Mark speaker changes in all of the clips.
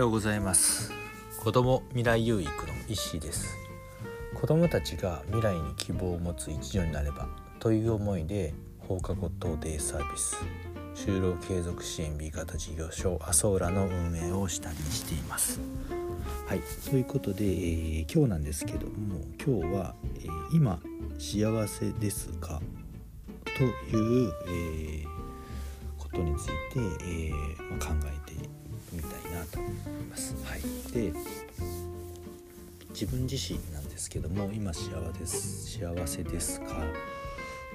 Speaker 1: ようございます。子供未来有育の石井です。子供たちが未来に希望を持つ一助になればという思いで放課後等デイサービス就労継続支援 B 型事業所アソーラの運営をしたりしています。はい。ということで、えー、今日なんですけども今日は、えー、今幸せですかという、えー、ことについて、えまあ、考えてみたいなと思います。はい、で自分自身なんですけども今幸せです幸せですか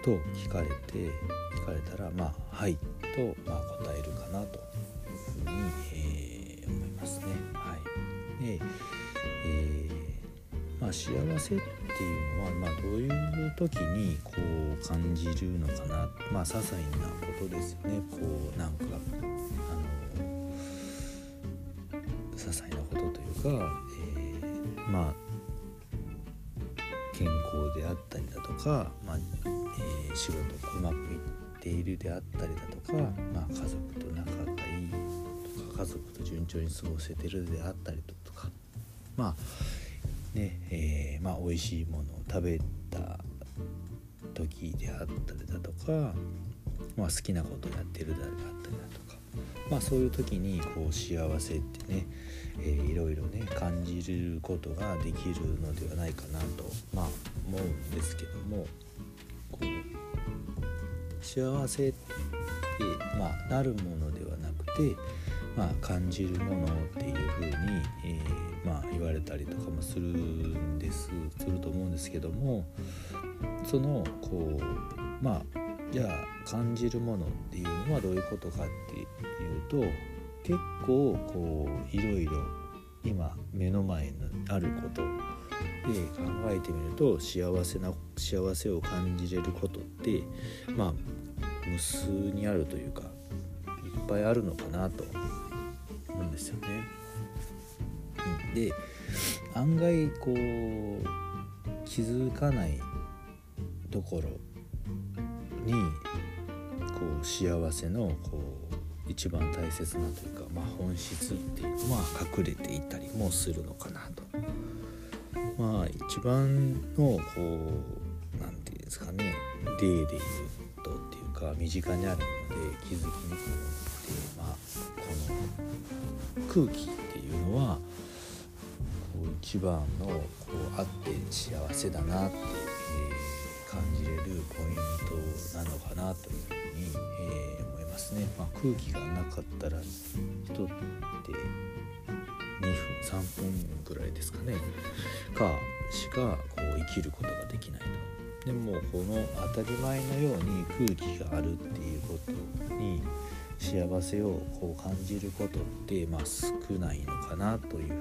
Speaker 1: と聞かれて聞かれたらまあはいと、まあ、答えるかなというふうに、えー、思いますね。はい、で、えー、まあ、幸せっていうのは、まあ、どういう時にこう感じるのかなまあ些細なことですよねこうなんか些細なことというか、えー、まあ健康であったりだとか、まあえー、仕事がうまくいっているであったりだとか、まあ、家族と仲がいいとか家族と順調に過ごせてるであったりとかまあねえー、まあ美味しいものを食べた時であったりだとか、まあ、好きなことをやってるであったりだとかまあそういう時にこう幸せってねえー、いろいろね感じることができるのではないかなとまあ思うんですけどもこう幸せってまあなるものではなくてまあ感じるものっていうふうに、えー、まあ言われたりとかもするんですすると思うんですけどもそのこうまあじゃあ感じるものっていうのはどういうことかっていうと結構こういろいろ今目の前にあることで考えてみると幸せな幸せを感じれることってまあ無数にあるというかいっぱいあるのかなと思うんですよね。で案外こう気づかないところにこう幸せのこう一番大切なというか、まあ、本質っていうのは隠れていたりもするのかなと。まあ一番のこう何て言うんですかね例で言うとっていうか身近にあるので気づきにくいのってまあこの空気っていうのはこう一番のこうあって幸せだなって、えー、感じれるポイントなのかなというふうに、えーますね、まあ、空気がなかったら人って2分3分ぐらいですかね。かしかこう生きることができないと。でもこの当たり前のように空気があるっていうことに幸せをこう感じることってまあ少ないのかなというふうに、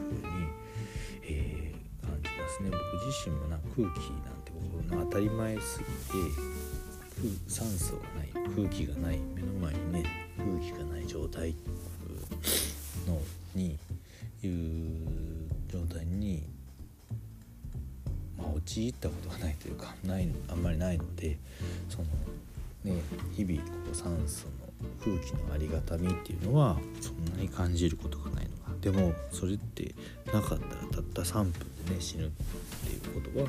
Speaker 1: えー、感じますね。僕自身もな空気な当たり前すぎて酸素がない空気がない目の前にね空気がない状態のにいう状態に、まあ、陥ったことがないというかないあんまりないのでそのね日々こう酸素の空気のありがたみっていうのはそんなに感じることがないのがでもそれってなかったらたった3分でね死ぬっていうことは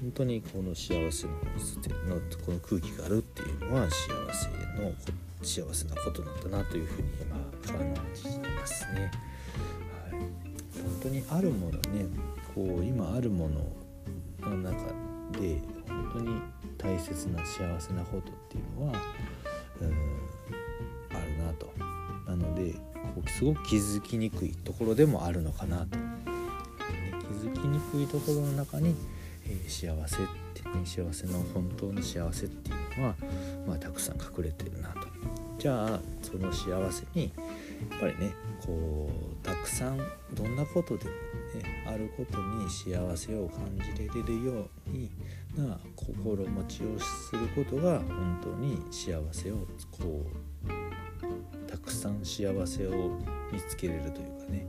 Speaker 1: 本当にこの幸せののこの空気があるっていうのは幸せの幸せなことなんだなというふうに今感じますね。はい、本当にあるものねこう今あるものの中で本当に大切な幸せなことっていうのはうんあるなと。なのでこうすごく気づきにくいところでもあるのかなと。気づきにくいところの中にえ、幸せってね幸せの本当の幸せっていうのは、まあ、たくさん隠れてるなと。じゃあその幸せにやっぱりねこうたくさんどんなことでもねあることに幸せを感じられるようにな心持ちをすることが本当に幸せをこうたくさん幸せを見つけれるというかね。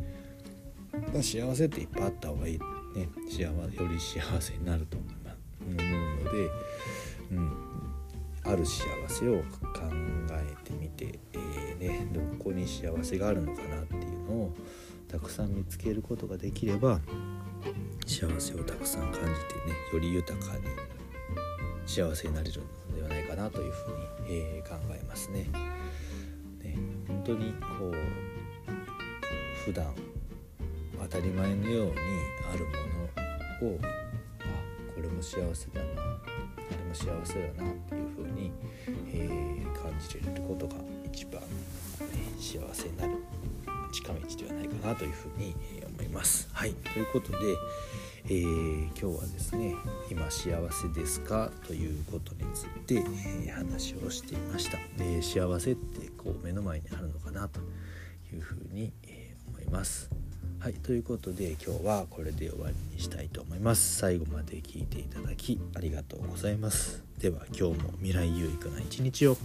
Speaker 1: 幸せっていっぱいあった方がいい。ね幸より幸せになると思うので、うん、ある幸せを考えてみて、えー、ね、どこに幸せがあるのかなっていうのを、たくさん見つけることができれば幸せをたくさん感じてねより豊かに幸せになれるのではないかなというふうに、えー、考えますね。ね本当にこう普段当たり前のようにあるものをあこれも幸せだなあれも幸せだなっていうふうに、えー、感じれることが一番、ね、幸せになる近道ではないかなというふうに思います。はいということで、えー、今日はですね「今幸せですか?」ということについて、えー、話をしていました。で幸せってこう目の前にあるのかなというふうに、え、思います。はいということで今日はこれで終わりにしたいと思います。最後まで聞いていただきありがとうございます。では今日も未来有益な一日を。